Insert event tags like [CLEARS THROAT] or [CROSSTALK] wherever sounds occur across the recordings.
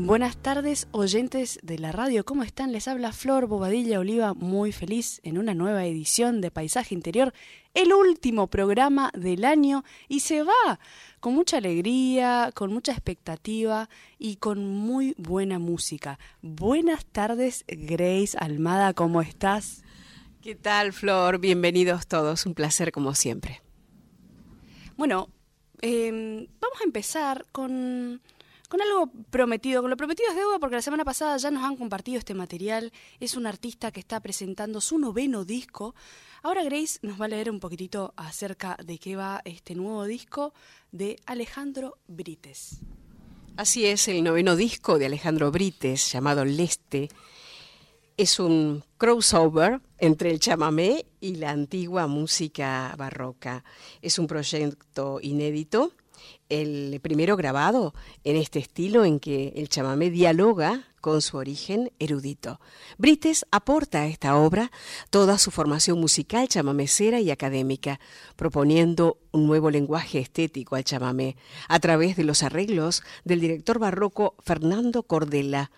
Buenas tardes, oyentes de la radio. ¿Cómo están? Les habla Flor Bobadilla Oliva, muy feliz en una nueva edición de Paisaje Interior, el último programa del año y se va con mucha alegría, con mucha expectativa y con muy buena música. Buenas tardes, Grace Almada, ¿cómo estás? ¿Qué tal, Flor? Bienvenidos todos, un placer como siempre. Bueno, eh, vamos a empezar con con algo prometido, con lo prometido es deuda porque la semana pasada ya nos han compartido este material. Es un artista que está presentando su noveno disco. Ahora Grace nos va a leer un poquitito acerca de qué va este nuevo disco de Alejandro Brites. Así es, el noveno disco de Alejandro Brites, llamado Leste, es un crossover entre el chamamé y la antigua música barroca. Es un proyecto inédito el primero grabado en este estilo en que el chamamé dialoga con su origen erudito. Brites aporta a esta obra toda su formación musical chamamecera y académica, proponiendo un nuevo lenguaje estético al chamamé a través de los arreglos del director barroco Fernando Cordella,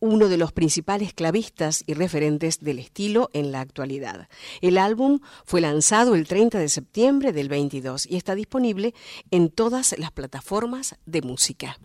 uno de los principales clavistas y referentes del estilo en la actualidad. El álbum fue lanzado el 30 de septiembre del 22 y está disponible en todas las plataformas de música.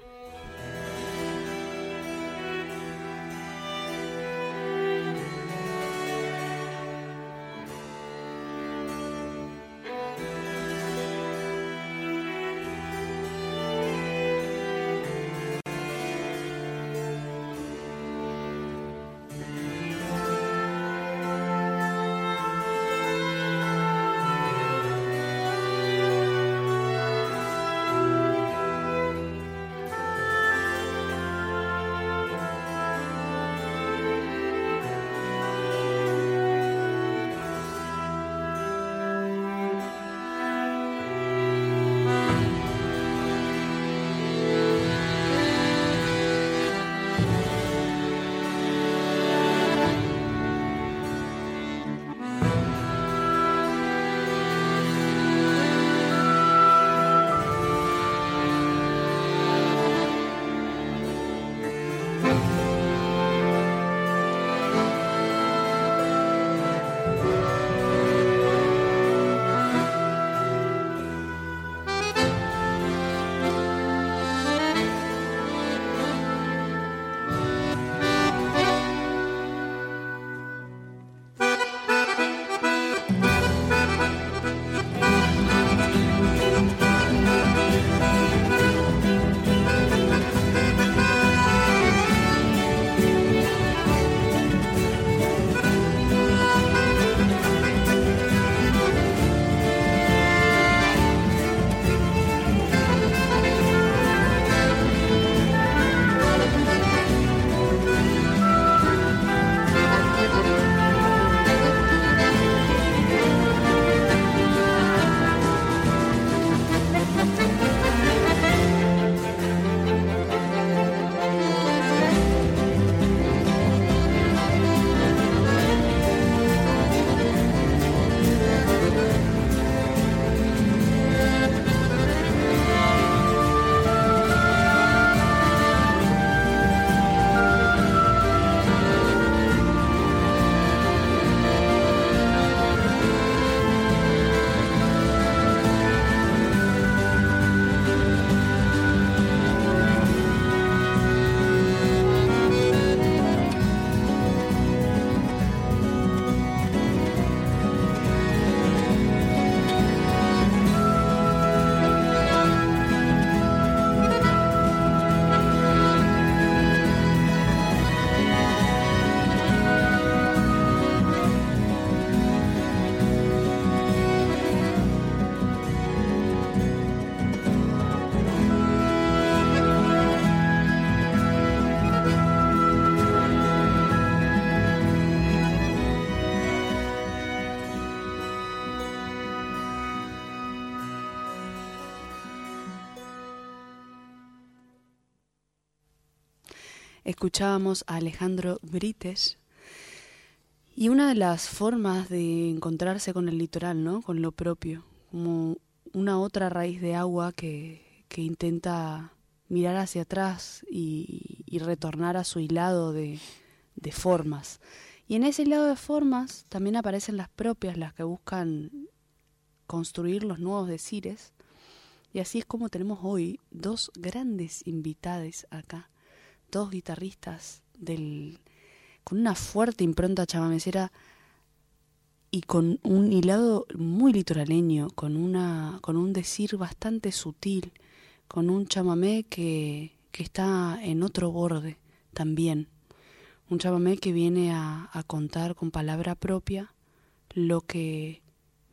Escuchábamos a Alejandro Brites. Y una de las formas de encontrarse con el litoral, ¿no? Con lo propio, como una otra raíz de agua que, que intenta mirar hacia atrás y, y, retornar a su hilado de, de formas. Y en ese hilado de formas también aparecen las propias, las que buscan construir los nuevos decires. Y así es como tenemos hoy dos grandes invitados acá, dos guitarristas del, con una fuerte impronta chamamecera y con un hilado muy litoraleño, con, una, con un decir bastante sutil, con un chamamé que, que está en otro borde también. Un chamamé que viene a, a contar con palabra propia lo que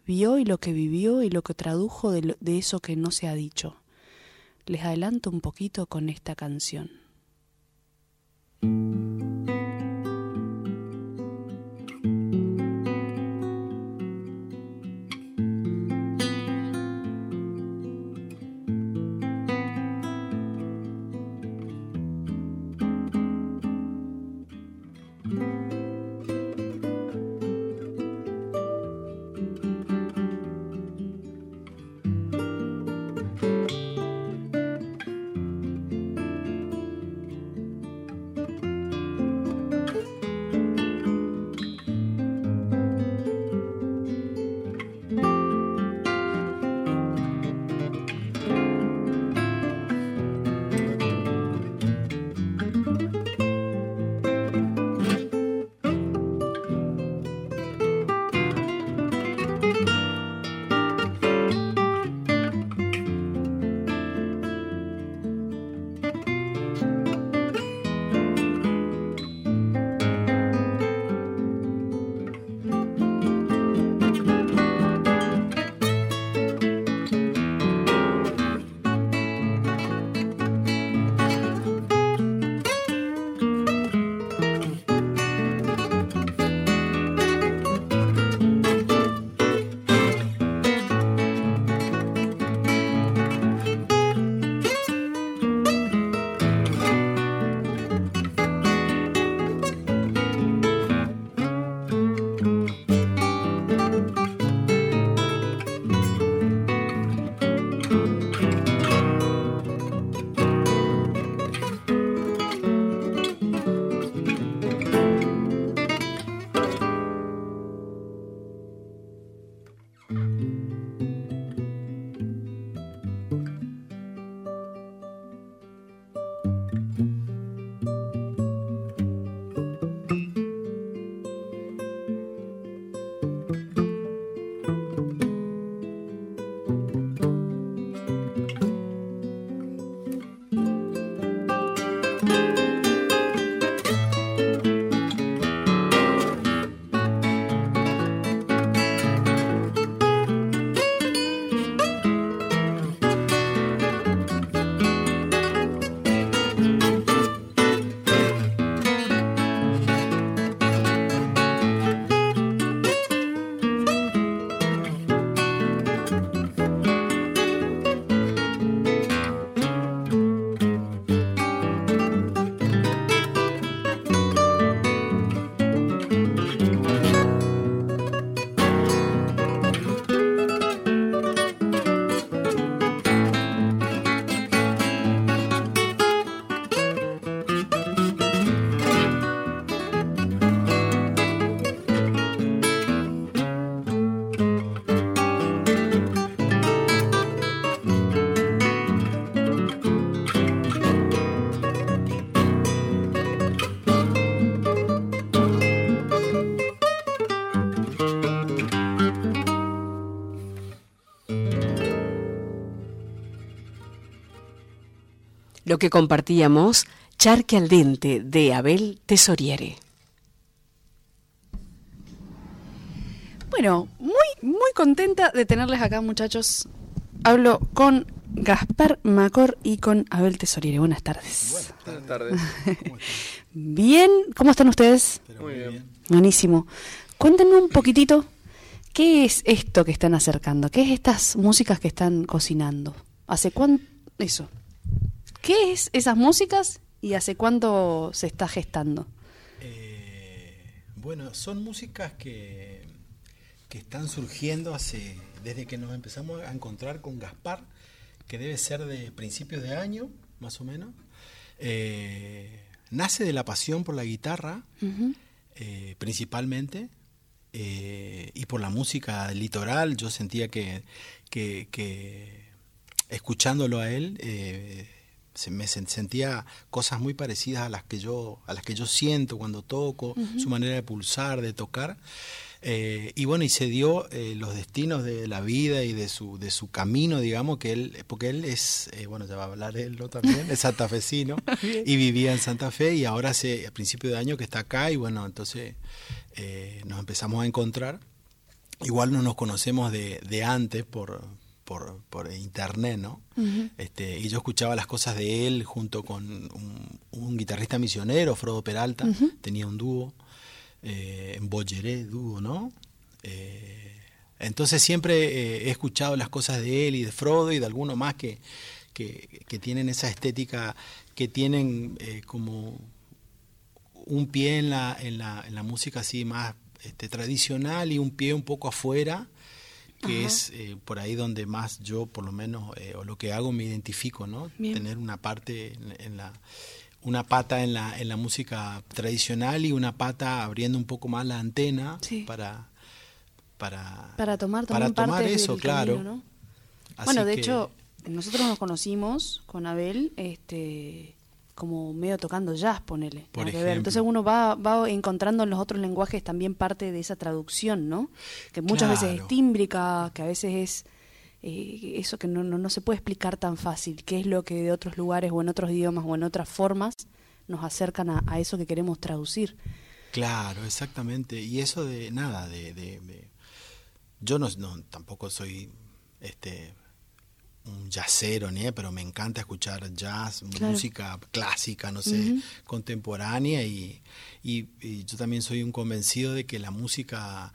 vio y lo que vivió y lo que tradujo de, lo, de eso que no se ha dicho. Les adelanto un poquito con esta canción. thank you lo que compartíamos, Charque al Dente, de Abel Tesoriere. Bueno, muy, muy contenta de tenerles acá, muchachos. Hablo con Gaspar Macor y con Abel Tesoriere. Buenas tardes. Buenas tardes. [LAUGHS] bien, ¿cómo están ustedes? Muy bien. Buenísimo. Cuéntenme un poquitito, ¿qué es esto que están acercando? ¿Qué es estas músicas que están cocinando? ¿Hace cuánto? Eso. ¿Qué es esas músicas y hace cuánto se está gestando? Eh, bueno, son músicas que, que están surgiendo hace desde que nos empezamos a encontrar con Gaspar, que debe ser de principios de año, más o menos. Eh, nace de la pasión por la guitarra, eh, principalmente, y por la música litoral. Yo sentía que, que, escuchándolo a él, se me sentía cosas muy parecidas a las que yo a las que yo siento cuando toco su manera de pulsar de tocar. Eh, y bueno y se dio eh, los destinos de la vida y de su de su camino digamos que él porque él es eh, bueno ya va a hablar él ¿no? también es santafesino [LAUGHS] y vivía en Santa Fe y ahora hace a principio de año que está acá y bueno entonces nos empezamos a encontrar. Igual no nos conocemos de, de antes por por, por internet, ¿no? este, y yo escuchaba las cosas de él junto con un, guitarrista misionero, Frodo Peralta, tenía un dúo, eh, en Bolleré, dúo, ¿no? Eh, entonces siempre eh, he escuchado las cosas de él y de Frodo y de alguno más que, que, que tienen esa estética, que tienen eh, como un pie en la, en la, en la música así más este, tradicional y un pie un poco afuera que es eh, por ahí donde más yo, por lo menos, eh, o lo que hago me identifico, ¿no? Tener una parte en, la una pata en la en la música tradicional y una pata abriendo un poco más la antena para para para tomar para tomar eso, claro. ¿no? Bueno, de hecho, nosotros nos conocimos con Abel, este como medio tocando jazz, ponele. Por Entonces uno va, va encontrando en los otros lenguajes también parte de esa traducción, ¿no? Que muchas veces es tímbrica, que a veces es eh, eso que no, no, se puede explicar tan fácil, qué es lo que de otros lugares o en otros idiomas o en otras formas nos acercan a, eso que queremos traducir. Claro, exactamente. Y eso de nada, de, de, de yo no, no, tampoco soy este un jazzero, ni pero me encanta escuchar jazz, música clásica, no sé, contemporánea y, y, yo también soy un convencido de que la música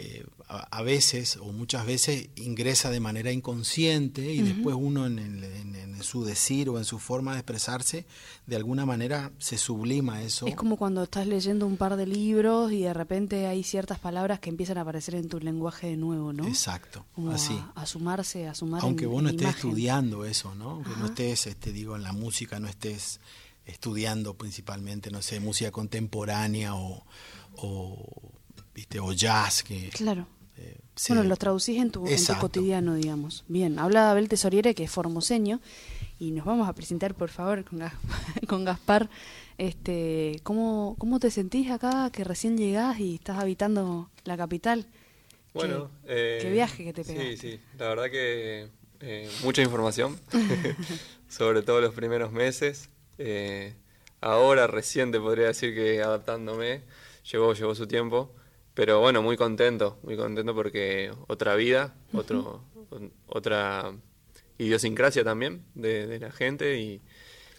eh, a, veces o muchas veces ingresa de manera inconsciente y después uno en, en, su decir o en su forma de expresarse, de alguna manera se sublima eso. Es como cuando estás leyendo un par de libros y de repente hay ciertas palabras que empiezan a aparecer en tu lenguaje de nuevo, ¿no? Exacto, como así. A, sumarse, a sumar Aunque vos no estés estudiando eso, ¿no? Que no estés, este, digo, en la música, no estés estudiando principalmente, no sé, música contemporánea o ¿viste? o jazz. Que, claro. Eh, bueno, lo traducís en tu, cotidiano, digamos. Bien, habla Abel Tesoriere, que es formoseño, y nos vamos a presentar, por favor, con, [LAUGHS] con Gaspar. Este, ¿cómo, ¿Cómo te sentís acá, que recién llegás y estás habitando la capital? Bueno, qué, eh, viaje que te pegaste. Sí, sí, la verdad que eh, mucha información, [LAUGHS] [LAUGHS] sobre todo los primeros meses. ahora recién podría decir que adaptándome, llevó, llevó su tiempo. Pero bueno, muy contento, muy contento porque otra vida, otro, otra idiosincrasia también de, la gente y,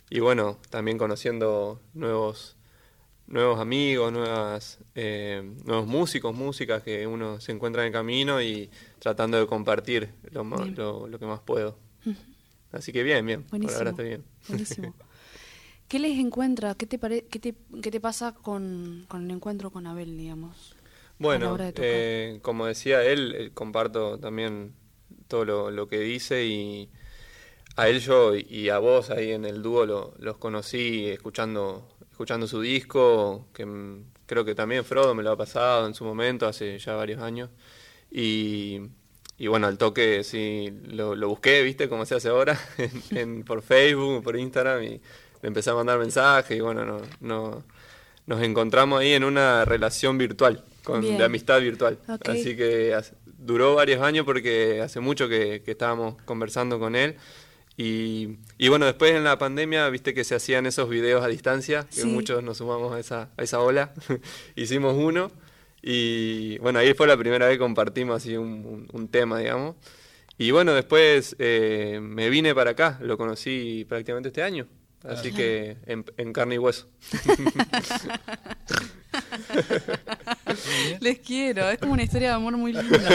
y, bueno, también conociendo nuevos nuevos amigos, nuevas, eh, nuevos músicos, músicas que uno se encuentra en el camino y tratando de compartir lo, lo, que más puedo. Así que bien, bien, por ahora estoy bien. Buenísimo. [LAUGHS] ¿Qué les encuentra? ¿Qué te, qué te, qué te pasa con, con el encuentro con Abel, digamos? Bueno, eh, como decía él, eh, comparto también todo lo, que dice y a él yo y a vos ahí en el dúo los conocí escuchando, escuchando su disco, que creo que también Frodo me lo ha pasado en su momento, hace ya varios años. Y, bueno, al toque sí lo, busqué, viste, como se hace ahora, [LAUGHS] en, por Facebook, por Instagram, y le empecé a mandar mensajes y bueno, no, no, nos encontramos ahí en una relación virtual de amistad virtual. Así que duró varios años porque hace mucho que, estábamos conversando con él. Y, bueno, después en la pandemia, viste que se hacían esos videos a distancia, que muchos nos sumamos a esa, a esa ola. [LAUGHS] Hicimos uno y bueno, ahí fue la primera vez que compartimos así un, tema, digamos. Y bueno, después eh, me vine para acá, lo conocí prácticamente este año. Así que en, carne y hueso. [LAUGHS] [LAUGHS] Les quiero, es como una historia de amor muy linda.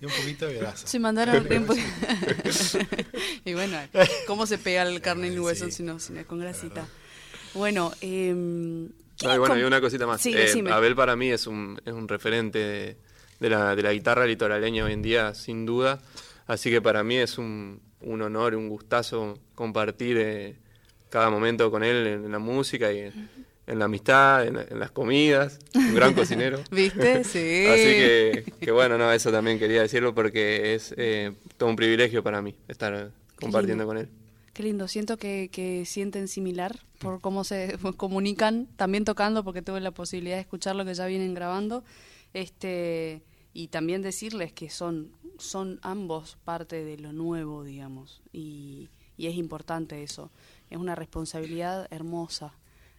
Y un poquito de grasa. Se mandaron un poquito. [LAUGHS] y bueno, ¿cómo se pega el carne y el hueso si no, si no es con grasita? Bueno, eh, no, y bueno, y una cosita más. Sí, eh, Abel para mí es un, es un referente de, de, la, de la guitarra litoraleña hoy en día, sin duda. Así que para mí es un, un honor, un gustazo compartir eh, cada momento con él en, la música y en, la amistad, en, las comidas. Un gran [LAUGHS] cocinero. ¿Viste? [LAUGHS] Sí. Así que, que, bueno, no, eso también quería decirlo porque es eh, todo un privilegio para mí estar compartiendo con él. Qué lindo, siento que, que, sienten similar por cómo se [LAUGHS] comunican, también tocando, porque tuve la posibilidad de escuchar lo que ya vienen grabando. Este, y también decirles que son, son ambos parte de lo nuevo, digamos, y, y es importante eso. Es una responsabilidad hermosa,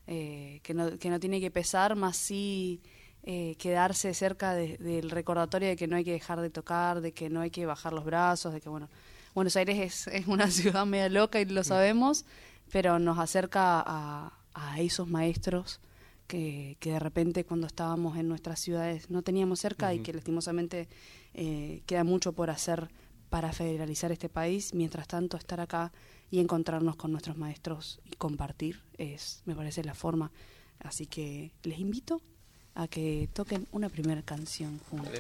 eh, que, no, que no tiene que pesar, más sí eh, quedarse cerca del recordatorio de que no hay que dejar de tocar, de que no hay que bajar los brazos, de que, bueno, Buenos Aires es, es una [LAUGHS] ciudad media loca y lo sabemos, pero nos acerca a, a esos maestros que, de repente cuando estábamos en nuestras ciudades no teníamos cerca y que lastimosamente eh, queda mucho por hacer para federalizar este país. Mientras tanto, estar acá y encontrarnos con nuestros maestros y compartir es, me parece, la forma. Así que les invito a que toquen una primera canción juntos.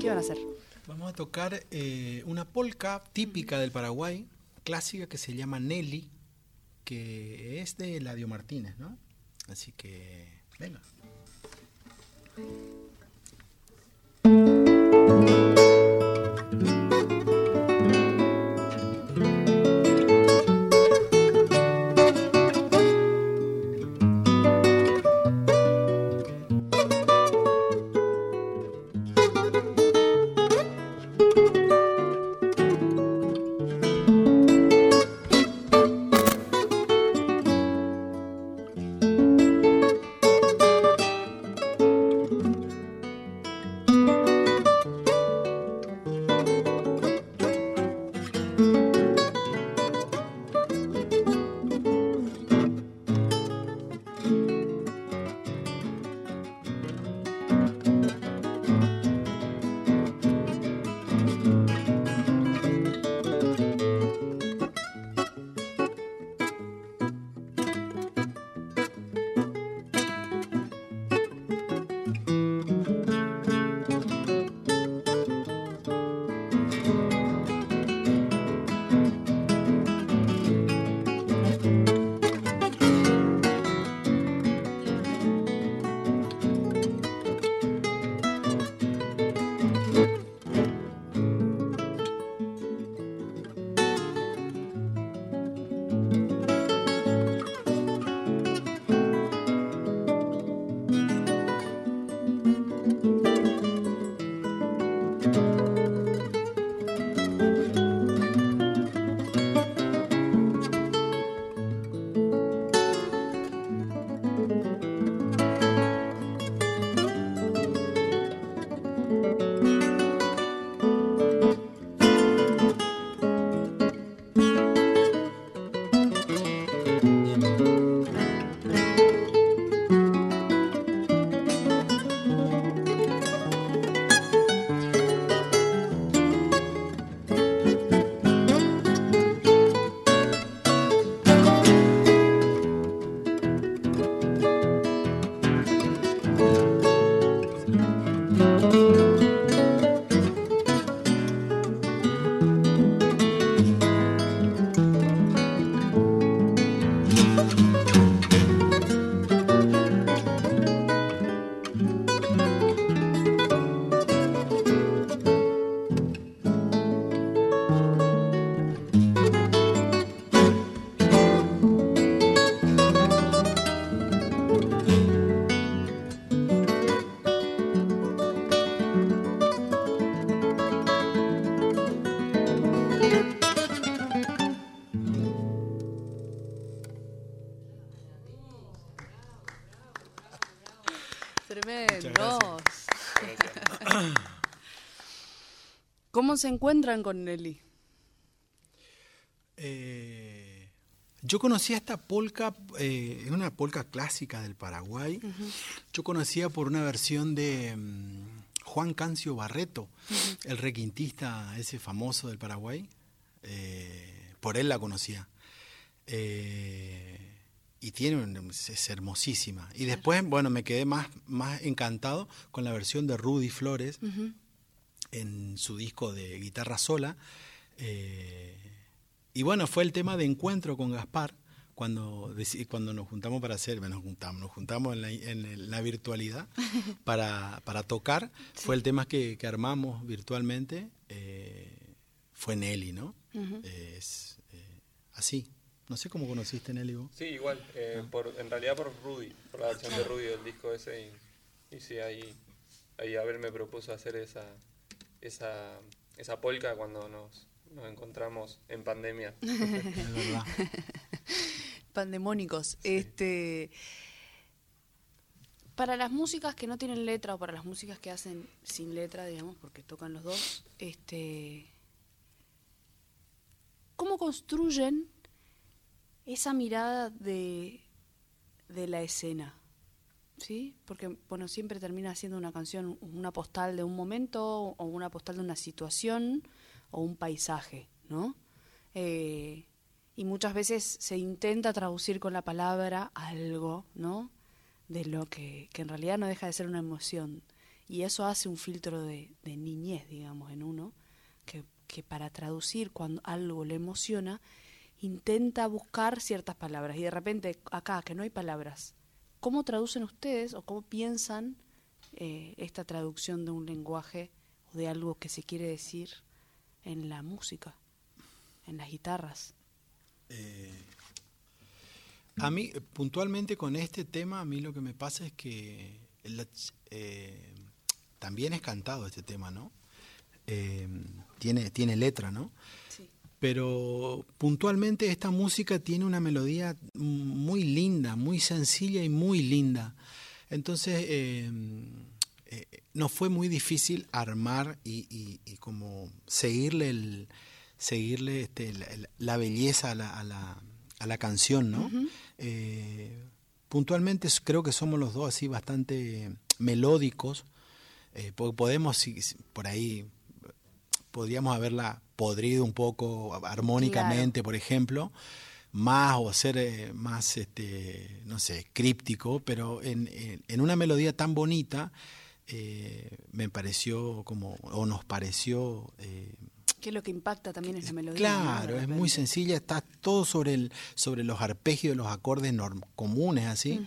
¿Qué van a hacer? Vamos a tocar eh, una polka típica del Paraguay, clásica, que se llama Nelly, que es de Ladio Martínez, ¿no? Así que, venga. ¿Cómo se encuentran con Nelly? Eh, yo conocía esta polka, eh, es una polka clásica del Paraguay. Yo conocía por una versión de mm, Juan Cancio Barreto, el requintista ese famoso del Paraguay. Eh, por él la conocía. Eh, y tiene es hermosísima. Y después, bueno, me quedé más, más encantado con la versión de Rudy Flores en su disco de guitarra sola. Eh, y bueno, fue el tema de encuentro con Gaspar cuando, cuando nos juntamos para hacer, nos juntamos, nos juntamos en la, en la virtualidad [LAUGHS] para, para tocar. Fue el tema que, que armamos virtualmente. Eh, fue Nelly, ¿no? Es eh, así. No sé cómo conociste Nelly vos. Sí, igual. Eh, ah. por, en realidad por Rudy, por la versión de Rudy del disco ese. Y, y sí, ahí, ahí Abel me propuso hacer esa, esa, esa polka cuando nos, nos encontramos en pandemia. [LAUGHS] es verdad. Pandemónicos. Este. Para las músicas que no tienen letra o para las músicas que hacen sin letra, digamos, porque tocan los dos, este, ¿cómo construyen esa mirada de, de la escena? ¿Sí? Porque, bueno, siempre termina siendo una canción, una postal de un momento o una postal de una situación o un paisaje, ¿no? Eh, y muchas veces se intenta traducir con la palabra algo, ¿no? De lo que, que en realidad no deja de ser una emoción. Y eso hace un filtro de, de niñez, digamos, en uno, que, que para traducir cuando algo le emociona, intenta buscar ciertas palabras. Y de repente, acá, que no hay palabras, ¿cómo traducen ustedes o cómo piensan eh, esta traducción de un lenguaje o de algo que se quiere decir en la música, en las guitarras? Eh, a mí, puntualmente con este tema, a mí lo que me pasa es que eh, también es cantado este tema, ¿no? Tiene, tiene letra, ¿no? Pero puntualmente esta música tiene una melodía muy linda, muy sencilla y muy linda. Entonces, eh, nos fue muy difícil armar y, como seguirle el, seguirle este, la, belleza a la, a la, a la canción, ¿no? Eh, puntualmente creo que somos los dos así bastante melódicos, eh, podemos, por ahí, podríamos haberla podrido un poco armónicamente, por ejemplo, más o ser eh, más, este, no sé, críptico, pero en, en, una melodía tan bonita, me pareció como, o nos pareció ¿Qué es lo que impacta también en la melodía? Claro, es muy sencilla, está todo sobre, el, sobre los arpegios, los acordes comunes, así.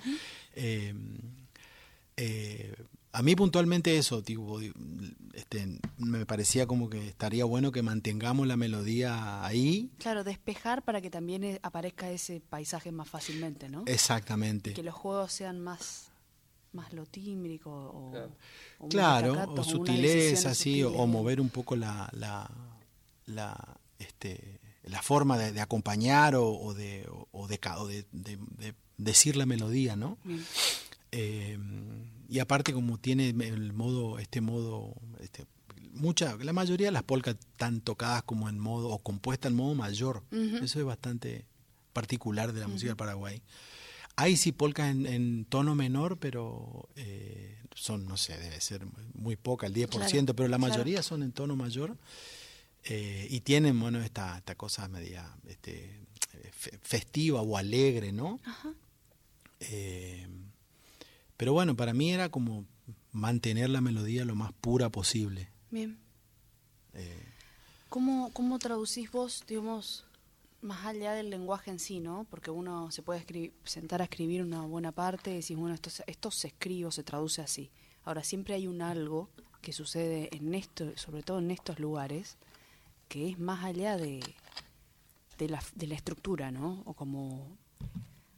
Eh, eh, a mí puntualmente eso, tipo, este, me parecía como que estaría bueno que mantengamos la melodía ahí. Claro, despejar para que también eh, aparezca ese paisaje más fácilmente, ¿no? Exactamente. Que los juegos sean más más lo tímbrico o, claro, o, o sutileza, así, o, mover un poco la, la, este, la forma de, acompañar o, de, o de, de, decir la melodía, ¿no? Eh, y aparte como tiene el modo, este modo, este, mucha, la mayoría de las polcas están tocadas como en modo, o compuestas en modo mayor. Eso es bastante particular de la música del Paraguay. Hay sí polcas en, tono menor, pero eh, son, no sé, debe ser muy poca, el 10%, pero la mayoría son en tono mayor. Eh, y tienen, bueno, esta, esta cosa media este, festiva o alegre, ¿no? Eh, pero bueno, para mí era como mantener la melodía lo más pura posible. Bien. Eh, ¿Cómo, ¿Cómo traducís vos, digamos, más allá del lenguaje en sí, ¿no? Porque uno se puede escribir, sentar a escribir una buena parte y decir, bueno, esto, esto se escribe o se traduce así. Ahora, siempre hay un algo que sucede en esto, sobre todo en estos lugares, que es más allá de, de, la, de la estructura, ¿no? O como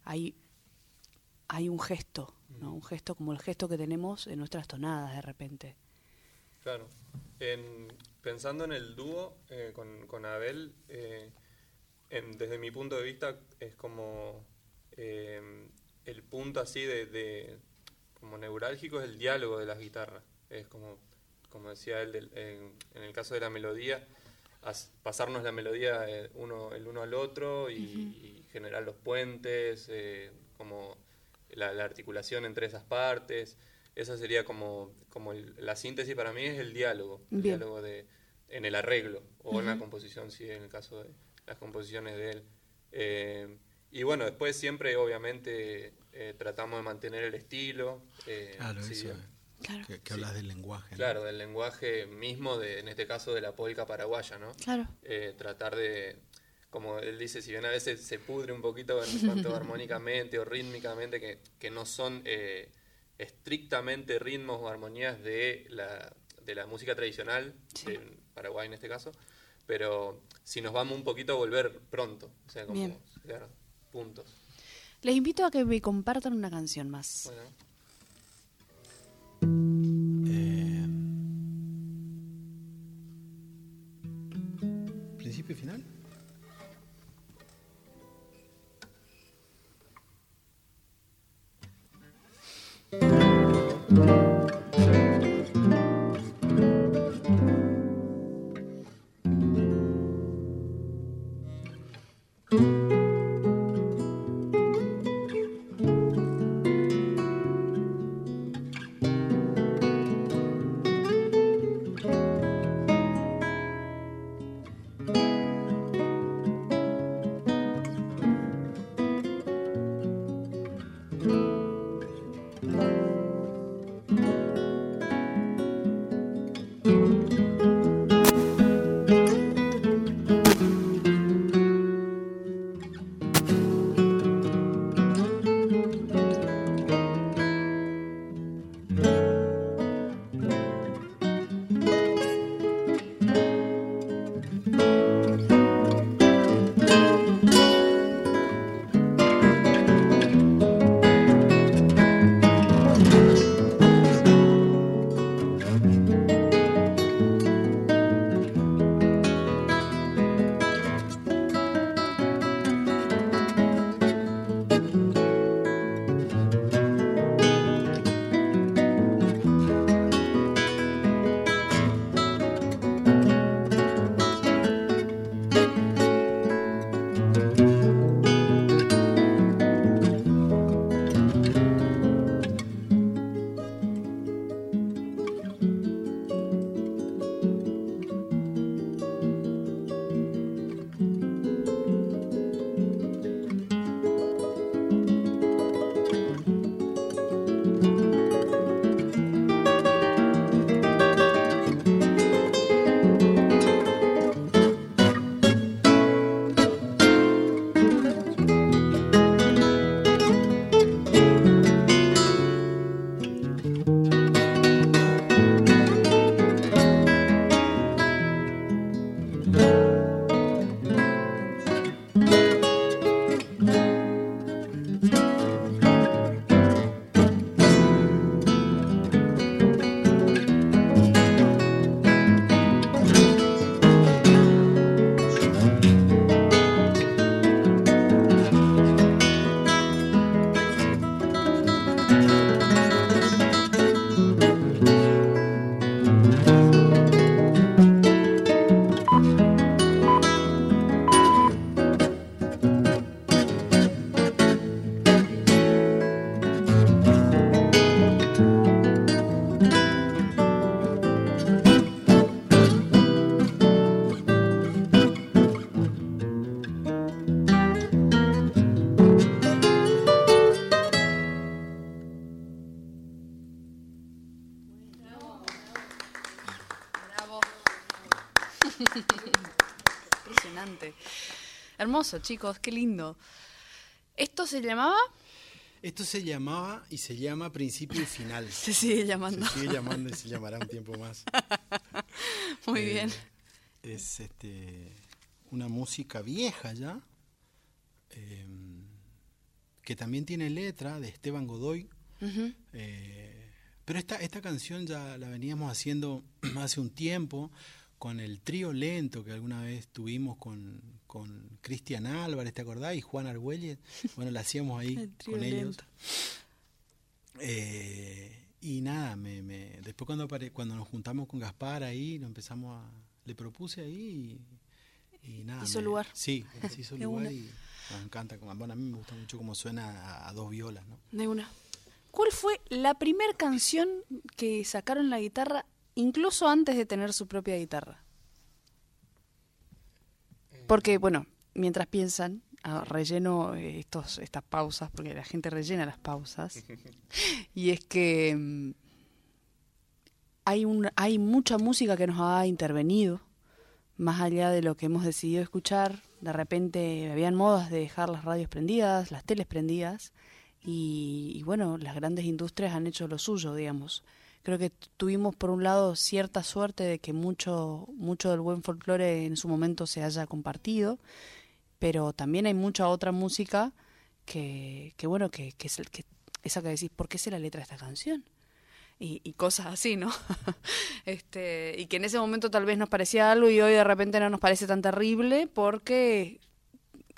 hay, hay un gesto, ¿no? Un gesto como el gesto que tenemos en nuestras tonadas de repente. Claro. pensando en el dúo eh, con, con, Abel, eh, desde mi punto de vista es como eh, el punto así de, de, como neurálgico es el diálogo de las guitarras. Es como, como decía él, en el caso de la melodía, pasarnos la melodía uno, el uno al otro y, generar los puentes, como la, articulación entre esas partes. esa sería como, como el- la síntesis para mí es el diálogo, el Bien. diálogo de, en el arreglo o en la composición, sí, en el caso de las composiciones de él. Eh, y bueno, después siempre obviamente eh, tratamos de mantener el estilo. eh, Claro, sí, eso. Claro. Que, que hablas del lenguaje. ¿no? Claro, del lenguaje mismo, de, en este caso de la polca paraguaya, ¿no? Claro. Eh, tratar de, como él dice, si bien a veces se pudre un poquito en cuanto [LAUGHS] armónicamente o rítmicamente, que, que no son eh, estrictamente ritmos o armonías de la, de la música tradicional, de Paraguay en este caso, pero si nos vamos un poquito a volver pronto, o sea, como Bien. claro, puntos. Les invito a que me compartan una canción más. Bueno, Hermoso, chicos, qué lindo. ¿Esto se llamaba? Esto se llamaba y se llama Principio y Final. [LAUGHS] Se sigue llamando. Se sigue llamando y se llamará un tiempo más. [LAUGHS] Muy Eh, bien. Es este, una música vieja ya, eh, que también tiene letra de Esteban Godoy. Eh, pero esta, esta canción ya la veníamos haciendo [CLEARS THROAT] hace un tiempo con el trío lento que alguna vez tuvimos con, con Cristian Álvarez, ¿te acordás? Y Juan Argüelles. [LAUGHS] Bueno, la hacíamos ahí El con ellos. Eh, y nada, me, me- después cuando, apare- cuando nos juntamos con Gaspar ahí, lo empezamos a, le propuse ahí y, y nada. Hizo me- lugar. Sí, [LAUGHS] se hizo lugar una. y nos encanta. Bueno, a mí me gusta mucho cómo suena a, a dos violas, ¿no? De una. ¿Cuál fue la primera canción que sacaron la guitarra, incluso antes de tener su propia guitarra? Porque, bueno, mientras piensan, ah, relleno eh, estos, estas pausas, porque la gente rellena las pausas. [LAUGHS] y es que mm, hay, un, hay mucha música que nos ha intervenido, más allá de lo que hemos decidido escuchar. De repente habían modas de dejar las radios prendidas, las teles prendidas, y, y bueno, las grandes industrias han hecho lo suyo, digamos. Creo que tuvimos por un lado cierta suerte de que mucho, mucho del buen folclore en su momento se haya compartido, pero también hay mucha otra música que, que bueno, que, es, que esa que decís, ¿por qué es la letra de esta canción? Y, y, cosas así, ¿no? [LAUGHS] este, y que en ese momento tal vez nos parecía algo y hoy de repente no nos parece tan terrible porque,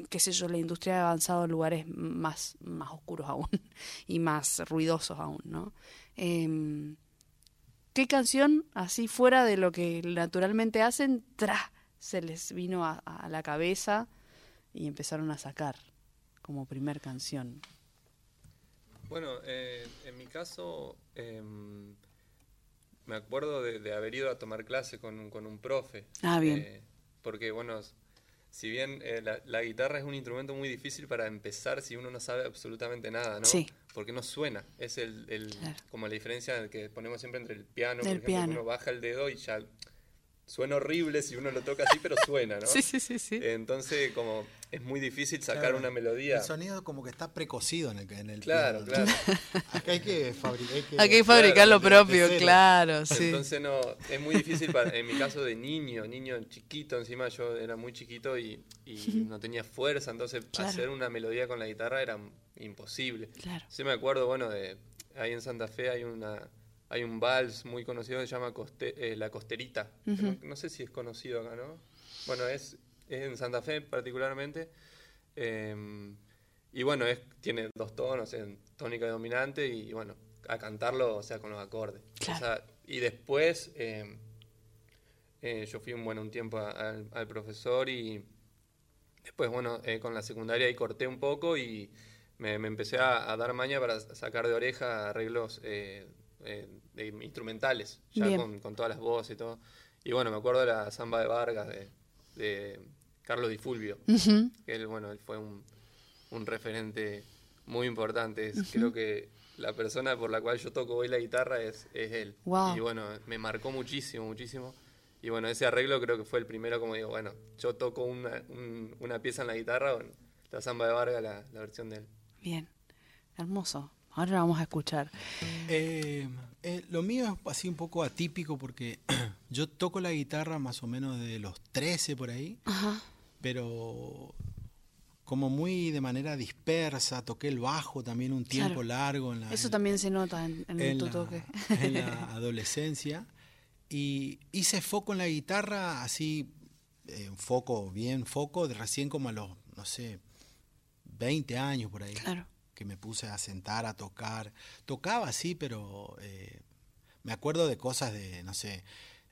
qué sé yo, la industria ha avanzado en lugares más, más oscuros aún [LAUGHS] y más ruidosos aún, ¿no? Eh, ¿Qué canción, así fuera de lo que naturalmente hacen, tra, se les vino a, a la cabeza y empezaron a sacar como primer canción? Bueno, eh, en mi caso, eh, me acuerdo de, de, haber ido a tomar clase con, con un profe. Ah, bien. Eh, porque, bueno, si bien eh, la, la, guitarra es un instrumento muy difícil para empezar si uno no sabe absolutamente nada, ¿no? Sí. Porque no suena. Es el, el Claro. como la diferencia que ponemos siempre entre el piano, por El ejemplo, piano. uno baja el dedo y ya suena horrible si uno lo toca así, pero suena, ¿no? [LAUGHS] Sí, sí, sí, sí. Entonces, como es muy difícil sacar Claro, una melodía. El sonido como que está precocido en el, en el Claro, piano. claro. [LAUGHS] Acá hay que fabricar. Aquí hay que fabricar lo Claro, propio, claro, sí. Entonces no, es muy difícil para, en mi caso de niño, niño chiquito, encima yo era muy chiquito y, y no tenía fuerza, entonces Claro. hacer una melodía con la guitarra era imposible. Claro. Sí me acuerdo, bueno, de ahí en Santa Fe hay una hay un vals muy conocido que se llama Coste- eh, La Costerita. no, no sé si es conocido acá, ¿no? Bueno, es, es en Santa Fe particularmente. eh, y bueno, es, tiene dos tonos, en tónica y dominante, y bueno, a cantarlo, o sea, con los acordes. Claro. O sea, y después eh, eh, yo fui un, bueno, un tiempo a- al, al profesor y después, bueno, eh, con la secundaria ahí corté un poco y me, me empecé a, a dar maña para sacar de oreja arreglos eh, de instrumentales, ya con, con todas las voces y todo. Y bueno, me acuerdo de la samba de Vargas, de, de Carlos Di Fulvio, Ujú. que él, bueno, él fue un, un referente muy importante. Es- Creo que la persona por la cual yo toco hoy la guitarra es, es él. Wow. Y bueno, me marcó muchísimo, muchísimo. Y bueno, ese arreglo creo que fue el primero, como digo, bueno, yo toco una, un- una pieza en la guitarra, bueno, la samba de Vargas, la, la versión de él. Bien, hermoso. Ahora la vamos a escuchar. Eh, eh, lo mío es así un poco atípico porque [CLEARS THROAT] yo toco la guitarra más o menos de los 13 por ahí, Ajá. pero como muy de manera dispersa. Toqué el bajo también un tiempo Claro. largo en la, Eso en- también se nota en, en en tu la, toque. [LAUGHS] en la [LAUGHS] adolescencia. Y hice foco en la guitarra, así, eh, foco, bien foco, de recién como a los, no sé, 20 años por ahí. Claro. Que me puse a sentar, a tocar. Tocaba así, pero eh, me acuerdo de cosas de, no sé,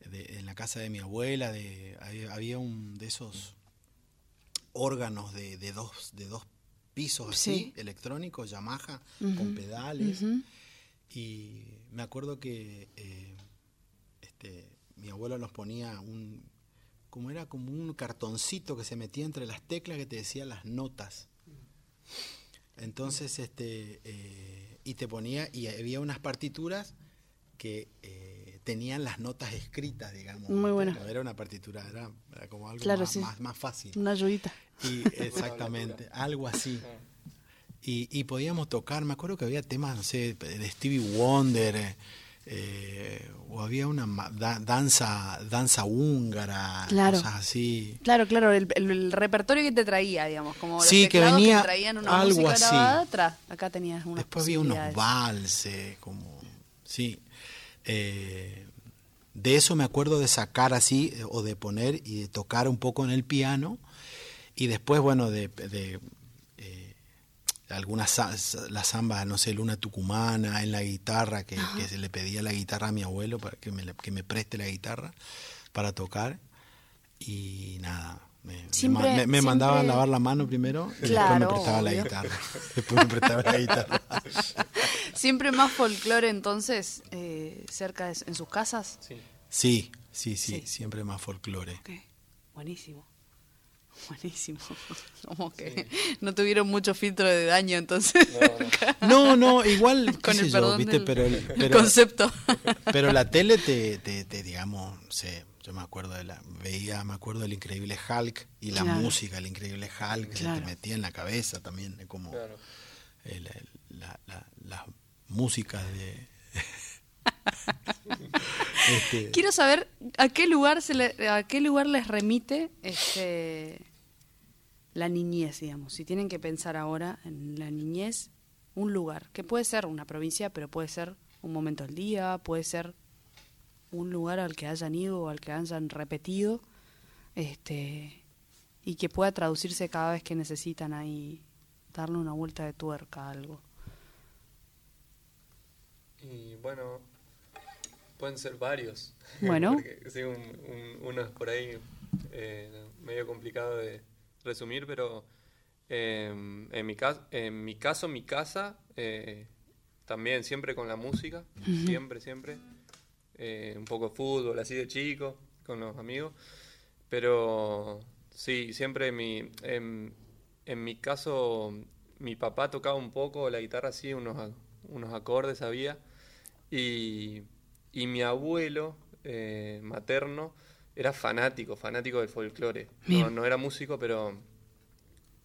de, en la casa de mi abuela, de había, un de esos órganos de, de dos, de dos pisos así, Sí. electrónicos, Yamaha, con pedales. Y me acuerdo que eh, este, mi abuelo nos ponía un, como era como un cartoncito que se metía entre las teclas que te decía las notas. Entonces, este, eh, y te ponía, y había unas partituras que eh, tenían las notas escritas, digamos. Muy buena. Era una partitura, era, era como algo Claro, más, sí. más, más fácil. Una ayudita. Y [LAUGHS] exactamente, algo así. Y, y podíamos tocar, me acuerdo que había temas, no sé, de Stevie Wonder, eh, eh, o había una da- danza danza húngara, Claro. cosas así. Claro, claro, el, el- el repertorio que te traía, digamos, como los Sí, que venía traían una algo así. grabada atrás. Acá tenías unas Después había unos valses, como, sí. Eh, de eso me acuerdo de sacar así, eh, o de poner y de tocar un poco en el piano, y después, bueno, de, de algunas sa- sa- la samba, no sé, Luna Tucumana, en la guitarra, que, que se le pedía la guitarra a mi abuelo para que me, que me preste la guitarra para tocar, y nada, Me, Siempre- me, me siempre- mandaba a lavar la mano primero y Claro, [LAUGHS] después me prestaba la guitarra. Después me prestaba la guitarra. Siempre más folclore entonces eh, cerca de, en sus casas. Sí. Sí, sí, sí, Sí. siempre más folclore. Buenísimo. [LAUGHS] Buenísimo. [LAUGHS] Como que no tuvieron mucho filtro de daño entonces. No, no, [LAUGHS] igual, qué Con sé el yo, perdón ¿viste? del, pero, el- del pero, concepto. pero la tele te, te, te, digamos, sé, yo me acuerdo de la, veía, me acuerdo del increíble Hulk y la Claro. música, el increíble Hulk, que se te metía en la cabeza también, como Claro. el- el- la- la- las músicas de... Este, Quiero saber a qué lugar se le- a qué lugar les remite este la niñez, digamos. Si tienen que pensar ahora en la niñez, un lugar, que puede ser una provincia, pero puede ser un momento del día, puede ser un lugar al que hayan ido o al que hayan repetido, este y que pueda traducirse cada vez que necesitan ahí darle una vuelta de tuerca a algo. Y bueno, pueden ser varios. [LAUGHS] Bueno. Porque sí, un, un- uno es por ahí eh, medio complicado de resumir, pero eh, en, mi cas- en mi caso, mi casa, eh, también siempre con la música, siempre, siempre. Eh, un poco de fútbol, así de chico, con los amigos. Pero sí, siempre mi, en, en mi caso, mi papá tocaba un poco la guitarra así, unos, unos acordes había. Y, y mi abuelo eh, materno era fanático, fanático del folclore. No, no era músico, pero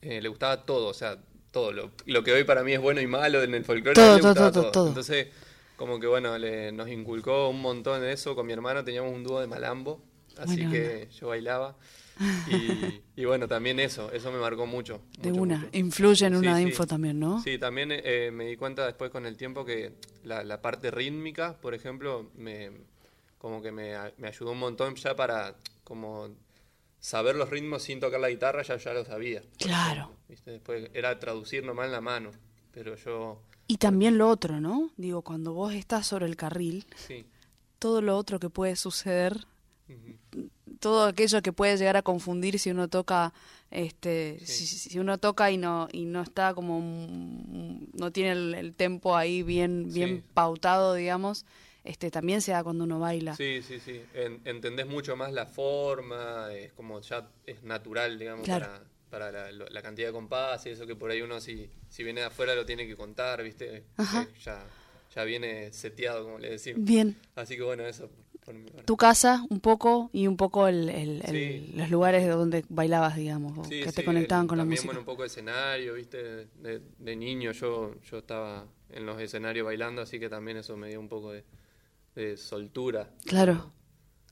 eh, le gustaba todo, o sea, todo. Lo, lo que hoy para mí es bueno y malo en el folclore, Todo, le todo, gustaba todo, todo. Entonces, como que bueno, le- nos inculcó un montón de eso. Con mi hermano teníamos un dúo de malambo, así que yo bailaba. [LAUGHS] Y, y bueno, también eso, eso me marcó mucho. De mucho, una, mucho. influye en Sí, una sí. info también, ¿no? Sí, también eh, me di cuenta después con el tiempo que la, la parte rítmica, por ejemplo, me, como que me, me ayudó un montón ya para como saber los ritmos sin tocar la guitarra, ya, ya lo sabía. Claro. ejemplo, ¿viste? Después era traducir nomás en la mano, pero yo, Y también lo otro, ¿no? Digo, cuando vos estás sobre el carril, sí. todo lo otro que puede suceder. Todo aquello que puede llegar a confundir si uno toca, este, Sí. si, si uno toca y no y no está como mm, no tiene el, el tempo ahí bien bien Sí. pautado, digamos, este también se da cuando uno baila. Sí, sí, sí. En- entendés mucho más la forma, es como ya es natural, digamos, Claro. para, para la, la cantidad de compás y eso que por ahí uno si, si viene de afuera lo tiene que contar, ¿viste? Ajá. Eh, ya, ya viene seteado, como le decimos. Bien. Así que bueno, eso. Tu casa un poco y un poco el, el- el- Sí. los lugares de donde bailabas, digamos, o Sí, que te conectaban el- con la también, música. bueno, un poco de escenario, ¿viste? De, de niño yo, yo estaba en los escenarios bailando, así que también eso me dio un poco de, de soltura. Claro.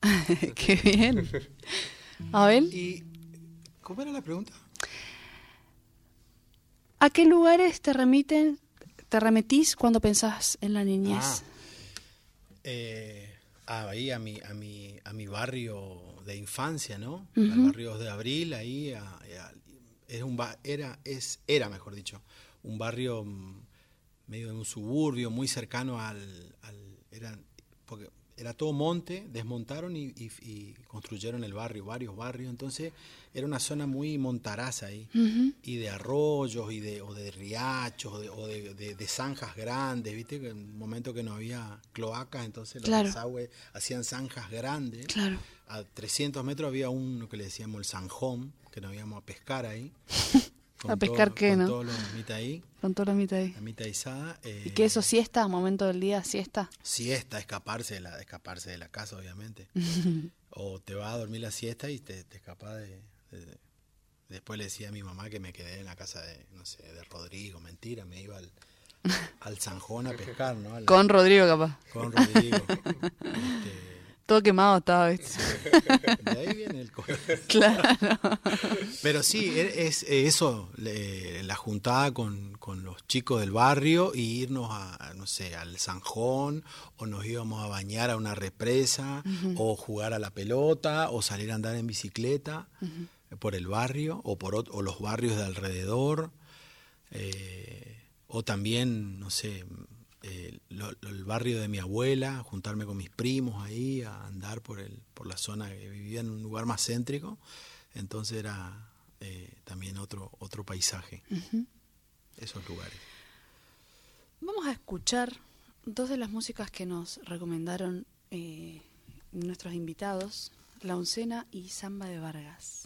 [LAUGHS] Qué bien. Abel, ¿Y cómo era la pregunta? ¿a qué lugares te remiten, te remitís cuando pensás en la niñez? Ah, eh, ahí a mi, a mi, a mi barrio de infancia, ¿no? Al barrio de Abril, ahí a- a- era un ba- era, es, era mejor dicho, un barrio mm, medio de un suburbio, muy cercano al, al- porque era todo monte, desmontaron y, y- y construyeron el barrio, varios barrios, entonces era una zona muy montaraza ahí, y de arroyos, y de, o de riachos, o de, o de- de- de zanjas grandes, viste, que en un momento que no había cloacas, entonces los Claro. desagües hacían zanjas grandes, Claro. a 300 metros había uno que le decíamos el zanjón, que nos íbamos a pescar ahí. [LAUGHS] ¿A pescar qué, con no? los mitad ahí, Con toda la mitad ahí. la mitad izada. ¿Y eh, qué eso, siesta, momento del día, siesta? siesta, escaparse de la, escaparse de la casa, obviamente. [LAUGHS] o te vas a dormir la siesta y te, te escapas de, de- Después le decía a mi mamá que me quedé en la casa de, no sé, de Rodrigo. Mentira, me iba al, [LAUGHS] al Zanjón a pescar, ¿no? Con Rodrigo, capaz. con Rodrigo. [LAUGHS] Este, Todo quemado estaba, ¿viste? de ahí viene el co- [LAUGHS] claro. Pero sí, e- es, eh, eso, la juntada con, con los chicos del barrio y irnos a, no sé, al Zanjón, o nos íbamos a bañar a una represa, o jugar a la pelota, o salir a andar en bicicleta por el barrio, o por o los barrios de alrededor, eh, o también, no sé, eh, lo- lo- el barrio de mi abuela, juntarme con mis primos ahí, a andar por, el, por la zona que vivía en un lugar más céntrico. Entonces era eh, también otro, otro paisaje, esos lugares. Vamos a escuchar dos de las músicas que nos recomendaron eh, nuestros invitados, La Oncena y Samba de Vargas.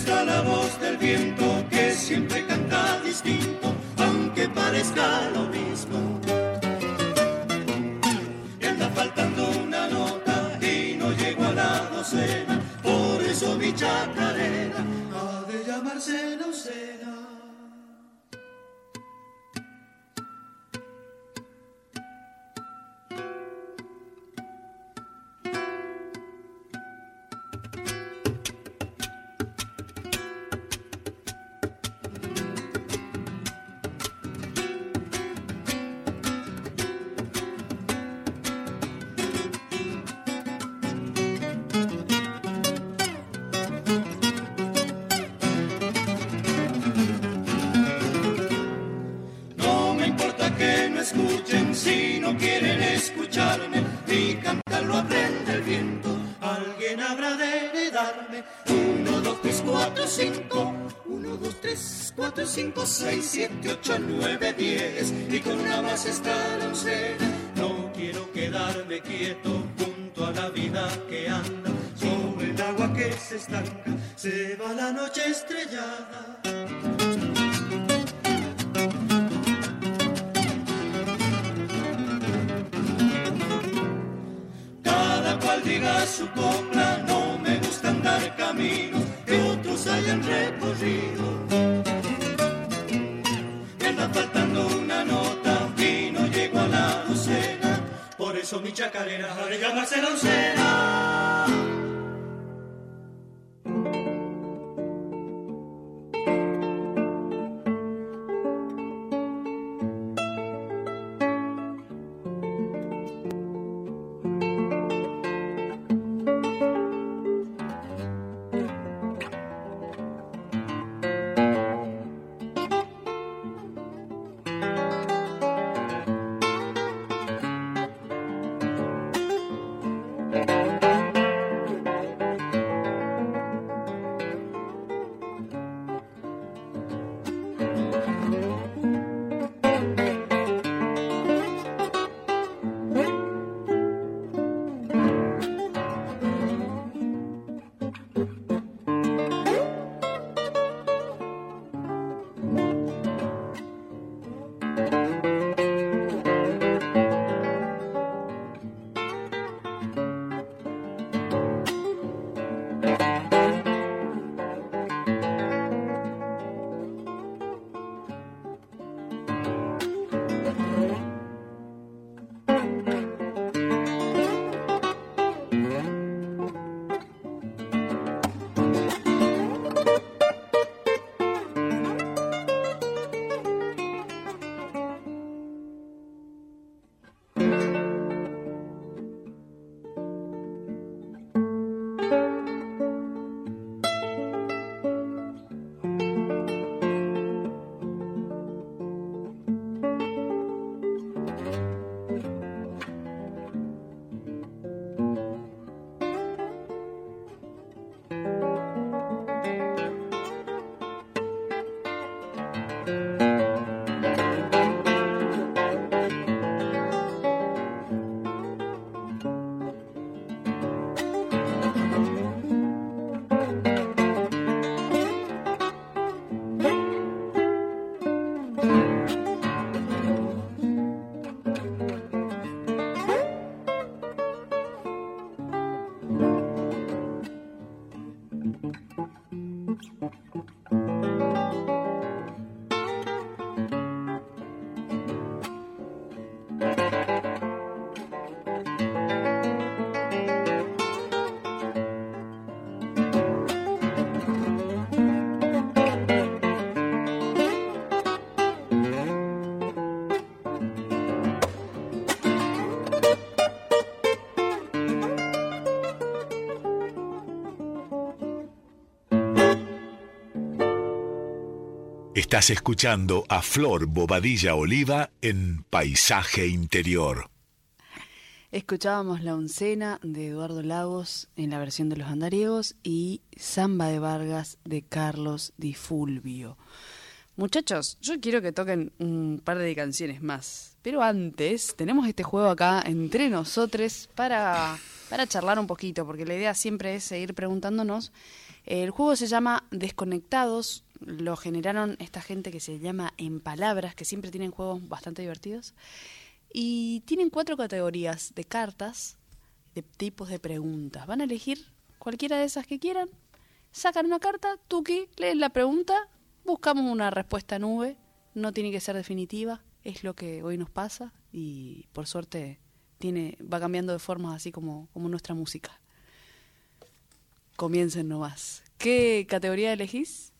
gusta la voz del viento que siempre canta distinto, aunque parezca lo mismo. Y anda faltando una nota y no llego a la docena, por eso mi chacarera ha de llamarse no sé. 5, 6, 7, 8, 9, 10 y con una más está la oncena. No quiero quedarme quieto junto a la vida que anda sobre el agua que se estanca, se va la noche estrellada. Cada cual diga su copla, no me gusta andar caminos que otros hayan recorrido faltando una nota y no llego a la docena. Por eso mi chacarera ha de llamarse la. Estás escuchando a Flor Bobadilla Oliva en Paisaje Interior. Escuchábamos La Oncena de Eduardo Lagos en la versión de los andariegos y Samba de Vargas de Carlos Di Fulvio. Muchachos, yo quiero que toquen un par de canciones más. Pero antes, tenemos este juego acá entre nosotros para, para charlar un poquito, porque la idea siempre es seguir preguntándonos. El juego se llama Desconectados, lo generaron esta gente que se llama En Palabras, que siempre tienen juegos bastante divertidos. Y tienen cuatro categorías de cartas, de tipos de preguntas. Van a elegir cualquiera de esas que quieran, sacan una carta, tuki, leen la pregunta, buscamos una respuesta nube, no tiene que ser definitiva, es lo que hoy nos pasa y por suerte tiene, va cambiando de forma así como, como nuestra música. Comiencen nomás. ¿Qué categoría elegís?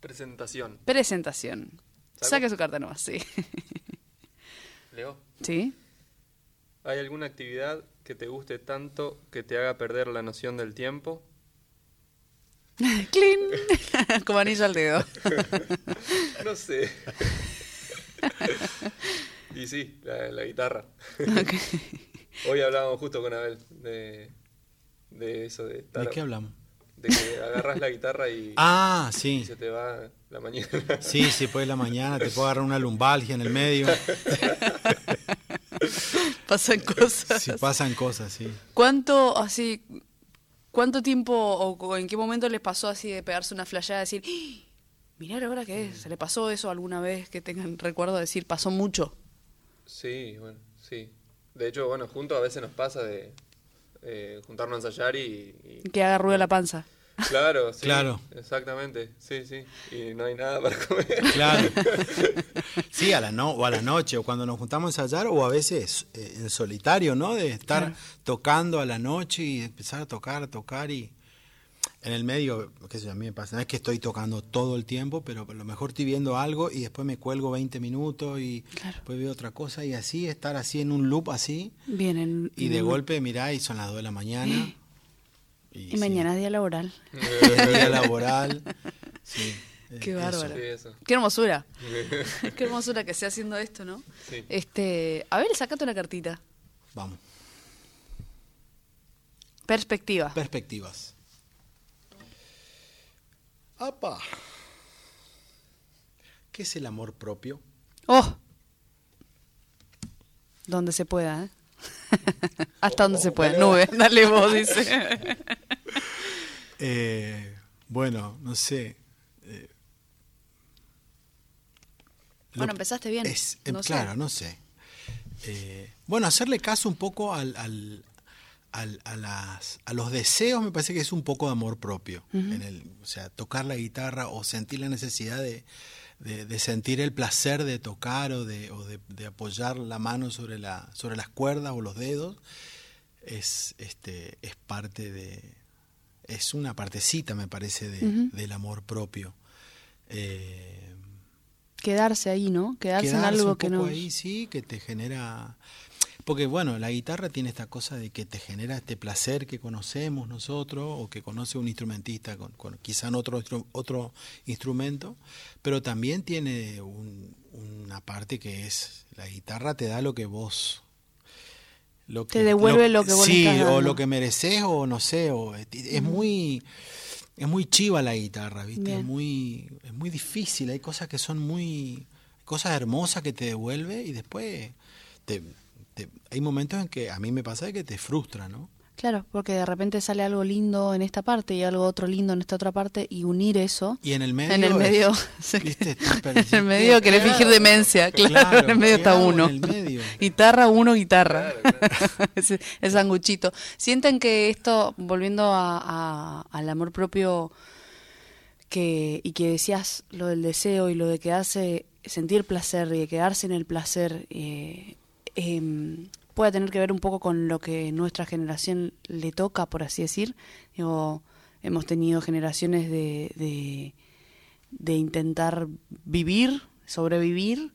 Presentación. Presentación. ¿Saco? Saque su carta nomás, sí. [LAUGHS] Leo, ¿Sí? ¿hay alguna actividad que te guste tanto que te haga perder la noción del tiempo? [LAUGHS] ¡Clean! [LAUGHS] como anillo al dedo. No sé. Y sí, la, la guitarra. [LAUGHS] Hoy hablábamos justo con Abel de, de eso, de, estar- ¿De qué hablamos? de que agarras la guitarra y, [LAUGHS] Ah, y sí. se te va la mañana. Sí, sí, pues la mañana te puedo agarrar una lumbalgia en el medio. [LAUGHS] Pasan cosas. Si pasan cosas, sí. ¿Cuánto, así, cuánto tiempo o en qué momento les pasó así de pegarse una flayada y decir, ¡Ah! mirá ahora qué es? ¿Se le pasó eso alguna vez que tengan recuerdo de decir, pasó mucho? Sí, bueno, sí. De hecho, bueno, juntos a veces nos pasa de eh, juntarnos a ensayar y, y- Que haga ruido la panza. Claro, [LAUGHS] sí. Claro. Exactamente, sí, sí. Y no hay nada para comer. Claro. [LAUGHS] Sí, a la no, o a la noche, o cuando nos juntamos a ensayar, o a veces eh, en solitario, ¿no? De estar Claro. tocando a la noche y empezar a tocar, a tocar y en el medio, qué sé yo, a mí me pasa, no es que estoy tocando todo el tiempo, pero a lo mejor estoy viendo algo y después me cuelgo 20 minutos y Claro. después veo otra cosa y así, estar así en un loop así Vienen. y de golpe mirá y son las 2 de la mañana. [GASPS] Y mañana es día laboral. el día [LAUGHS] laboral. Sí, Qué eso. bárbaro. Sí. Qué hermosura. [LAUGHS] Qué hermosura que esté haciendo esto, ¿no? Sí. Este, a ver, sacate una cartita. Vamos, Perspectiva. perspectivas. ¡Apa! ¿Qué es el amor propio? ¡Oh! Donde se pueda, ¿eh? [LAUGHS] Hasta donde se pueda. Nube, dale vos, dice. [LAUGHS] Eh, bueno, no sé. eh, Bueno, empezaste bien. es- sé. claro, no sé. Eh, bueno, hacerle caso un poco al, al- al- a, las, a los deseos me parece que es un poco de amor propio. en el, o sea, tocar la guitarra o sentir la necesidad de, de- de sentir el placer de tocar o de, o de- apoyar la mano sobre, la, sobre las cuerdas o los dedos es, este, es parte de... Es una partecita, me parece, de- del amor propio. Eh, Quedarse ahí, ¿no? Quedarse, en quedarse algo un que poco no. ahí, sí, que te genera... Porque bueno, la guitarra tiene esta cosa de que te genera este placer que conocemos nosotros o que conoce un instrumentista con, con quizá en otro, otro instrumento, pero también tiene un- una parte que es, la guitarra te da lo que vos... Lo Te devuelve lo que vos Sí, o dando. lo que mereces o no sé, o es, es muy... Es muy chiva la guitarra, ¿viste? Bien. Es muy, es muy difícil, hay cosas que son muy... Cosas hermosas que te devuelve y después te, te- hay momentos en que a mí me pasa que te frustra, ¿no? Claro, porque de repente sale algo lindo en esta parte y algo otro lindo en esta otra parte y unir eso. Y en el medio. En el es- medio. [LAUGHS] ¿viste? [LAUGHS] en el medio querés fingir demencia, claro, en el medio ¿qué está uno. En el medio. [LAUGHS] Guitarra, uno, guitarra. Claro, claro. Ese, ese sanguchito. Sienten que esto, volviendo a- a- al amor propio, que, y que decías lo del deseo y lo de quedarse, sentir placer y de quedarse en el placer, eh, em, pueda tener que ver un poco con lo que nuestra generación le toca, por así decir. Digo, hemos tenido generaciones de, de, de intentar vivir, sobrevivir,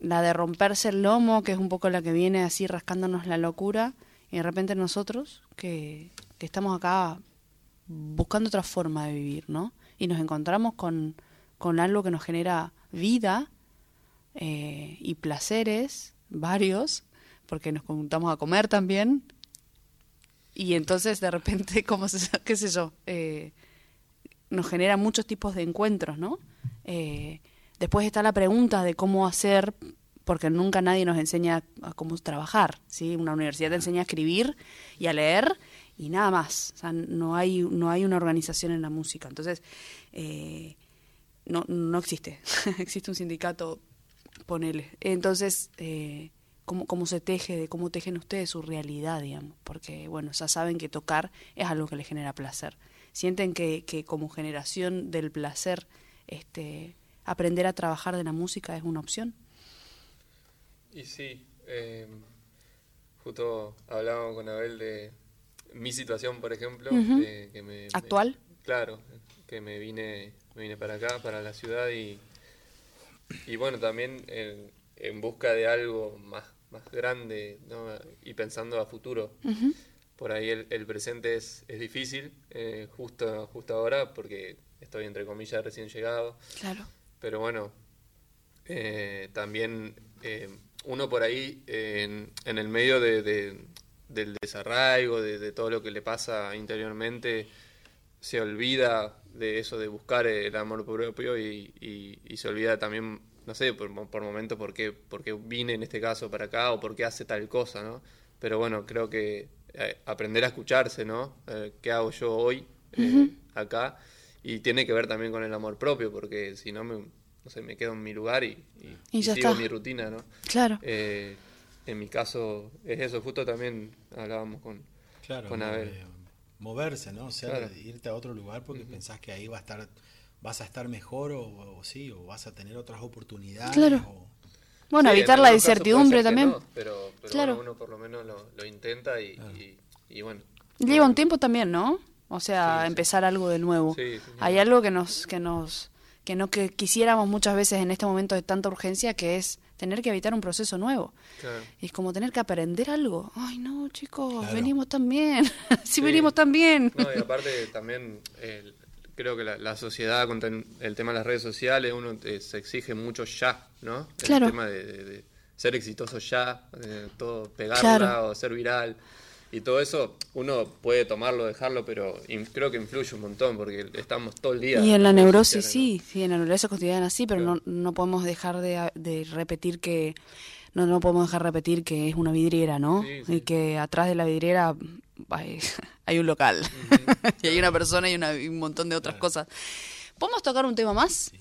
la de romperse el lomo, que es un poco la que viene así rascándonos la locura, y de repente nosotros, que, que estamos acá buscando otra forma de vivir, ¿no? Y nos encontramos con, con algo que nos genera vida eh, y placeres, varios, porque nos juntamos a comer también, y entonces de repente, [LAUGHS] como se, qué sé yo, eh, nos genera muchos tipos de encuentros, ¿no? Eh, después está la pregunta de cómo hacer, porque nunca nadie nos enseña a cómo trabajar, ¿sí? Una universidad te enseña a escribir y a leer y nada más, no hay, no hay una organización en la música, entonces eh, no, no existe, [LAUGHS] existe un sindicato, ponele. Entonces, eh, ¿cómo, ¿cómo se teje, de cómo tejen ustedes su realidad, digamos? Porque, bueno, ya saben que tocar es algo que les genera placer. Sienten que, que como generación del placer, este, aprender a trabajar de la música es una opción. Y sí, eh, justo hablábamos con Abel de mi situación, por ejemplo, Ujú. de que me, me- ¿Actual? claro, que me vine, me vine para acá, para la ciudad y, y bueno, también en, en busca de algo más, más grande ¿no? y pensando a futuro. Por ahí el, el presente es, es difícil, eh, justo, justo ahora, porque estoy entre comillas recién llegado. Claro. Pero bueno, eh, también eh, uno por ahí en, en el medio de, de- del desarraigo, de, de todo lo que le pasa interiormente, se olvida de eso de buscar el amor propio y, y- y se olvida también, no sé, por, mo- por momentos por qué, por qué vine en este caso para acá o por qué hace tal cosa, ¿no? Pero bueno, creo que eh, aprender a escucharse, ¿no? Eh, ¿Qué hago yo hoy eh, acá? Y tiene que ver también con el amor propio, porque si no, me, no sé, me quedo en mi lugar y, y- Y sigo está. mi rutina, ¿no? Claro. Eh, en mi caso es eso, justo también hablábamos con, Claro, con Abel. Moverse, ¿no? O sea, Claro. irte a otro lugar porque pensás que ahí va a estar, vas a estar mejor o, o sí, o vas a tener otras oportunidades. Claro. o- Bueno, Sí, evitar la incertidumbre también. no, pero pero Claro. bueno, uno por lo menos lo, lo intenta y, y- y bueno. Lleva un tiempo también, ¿no? O sea, Sí, sí. empezar algo de nuevo. Sí, sí, Hay sí. algo que nos, que nos, que no que quisiéramos muchas veces en este momento de tanta urgencia, que es tener que evitar un proceso nuevo. Claro. Y es como tener que aprender algo. Ay, no, chicos, Claro. venimos tan bien. [LAUGHS] sí, Sí. venimos tan bien. No, y aparte también eh, creo que la, la sociedad con el tema de las redes sociales, uno eh, se exige mucho ya, ¿no? Claro. El tema de, de- de ser exitoso ya, de todo pegarla Claro. o ser viral. Y todo eso uno puede tomarlo, dejarlo, pero creo que influye un montón porque estamos todo el día. Y en la neurosis sí, sí, en la neurosis cotidiana sí, pero Claro. no, no podemos dejar de, de repetir que no, no podemos dejar de repetir que es una vidriera, ¿no? Sí, sí. Y que atrás de la vidriera hay, [LAUGHS] hay un local [LAUGHS] y hay una persona y, una- y un montón de otras cosas. ¿Podemos tocar un tema más? Sí,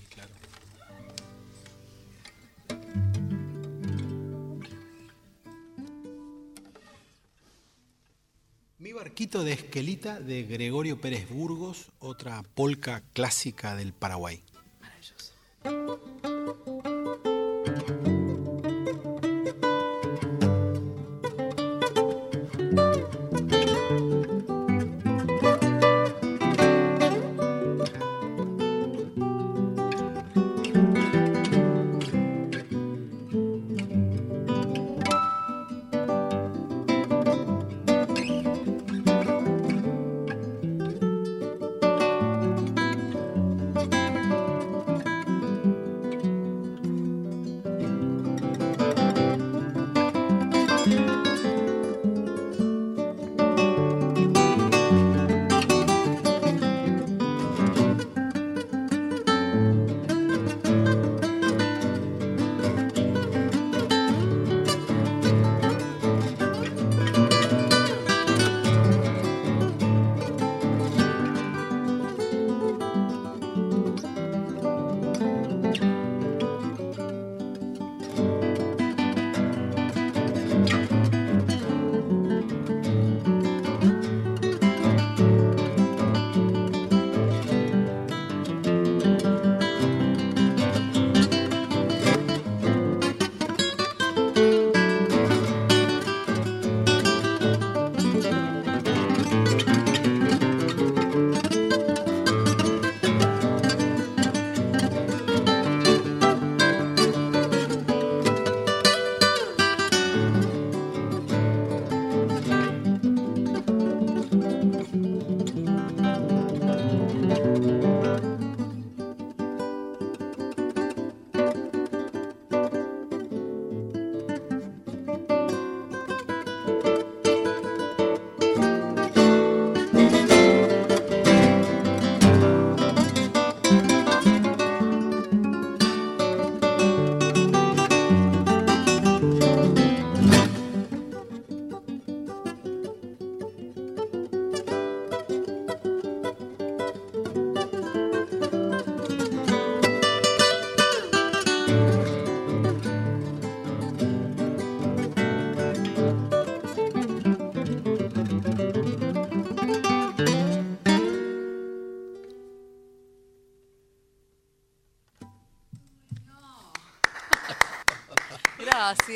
Mi barquito de esquelita de Gregorio Pérez Burgos, otra polca clásica del Paraguay. Maravilloso.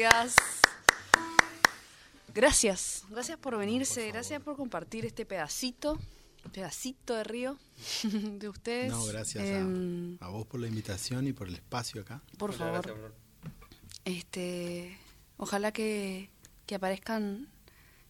Gracias. Gracias, gracias por venirse, gracias por compartir este pedacito, pedacito de río [LAUGHS] de ustedes. No, gracias a- Em, a, vos por la invitación y por el espacio acá. por Muchas favor, gracias, este, ojalá que, que aparezcan,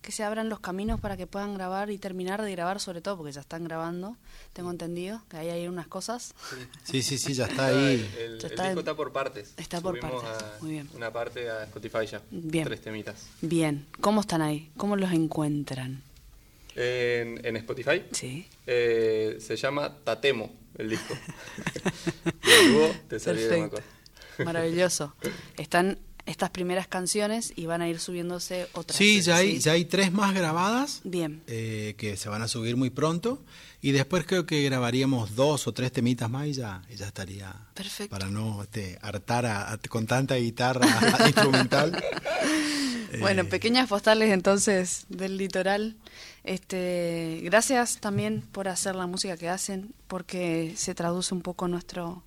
que se abran los caminos para que puedan grabar y terminar de grabar, sobre todo porque ya están grabando. Tengo entendido que ahí hay unas cosas. Sí, sí, sí, ya está [LAUGHS] ahí. el- Ya el está disco en- está por partes. está por Subimos partes, a- muy bien. Una parte a Spotify ya. Bien. Tres temitas. Bien, ¿cómo están ahí? ¿Cómo los encuentran? En, en Spotify Sí. eh, se llama Tatemo el disco. [LAUGHS] y dúo te salió de Perfecto. Macor. Maravilloso. [LAUGHS] Están estas primeras canciones y van a ir subiéndose otras. Sí, ya hay, ¿sí? ya hay tres más grabadas Bien. eh, que se van a subir muy pronto. Y después creo que grabaríamos dos o tres temitas más y ya, y ya estaría. Perfecto. Para no este, hartar a- a- con tanta guitarra [LAUGHS] instrumental. [LAUGHS] Bueno, Eh, pequeñas postales entonces del litoral. Este, gracias también por hacer la música que hacen, porque se traduce un poco nuestro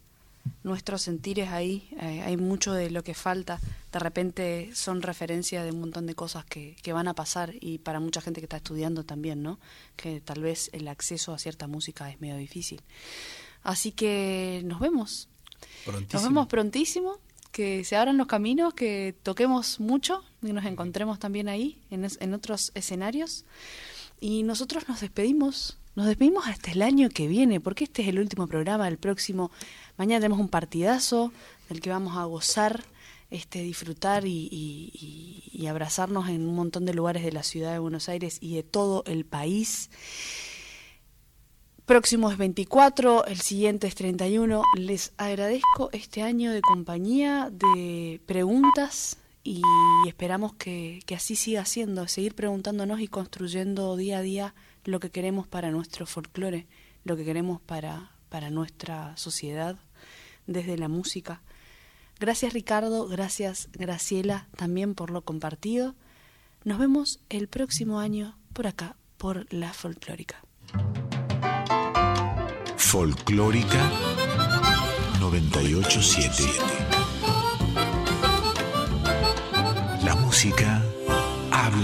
nuestros sentires ahí. Eh, hay mucho de lo que falta. De repente son referencia de un montón de cosas que, que van a pasar y para mucha gente que está estudiando también, ¿no? Que tal vez el acceso a cierta música es medio difícil. Así que nos vemos. Prontísimo. Nos vemos prontísimo, que se abran los caminos, que toquemos mucho y nos encontremos también ahí, en, es- en otros escenarios. Y nosotros nos despedimos, nos despedimos hasta el año que viene, porque este es el último programa, el próximo. Mañana tenemos un partidazo del que vamos a gozar, este, disfrutar y, abrazarnos en un montón de lugares de la ciudad de Buenos Aires y de todo el país. Próximo es 24, el siguiente es 31. Les agradezco este año de compañía, de preguntas y esperamos que, que así siga siendo, seguir preguntándonos y construyendo día a día lo que queremos para nuestro folclore, lo que queremos para, para nuestra sociedad desde la música. Gracias Ricardo, gracias Graciela también por lo compartido. Nos vemos el próximo año por acá, por la folclórica. Folclórica 987. La música habla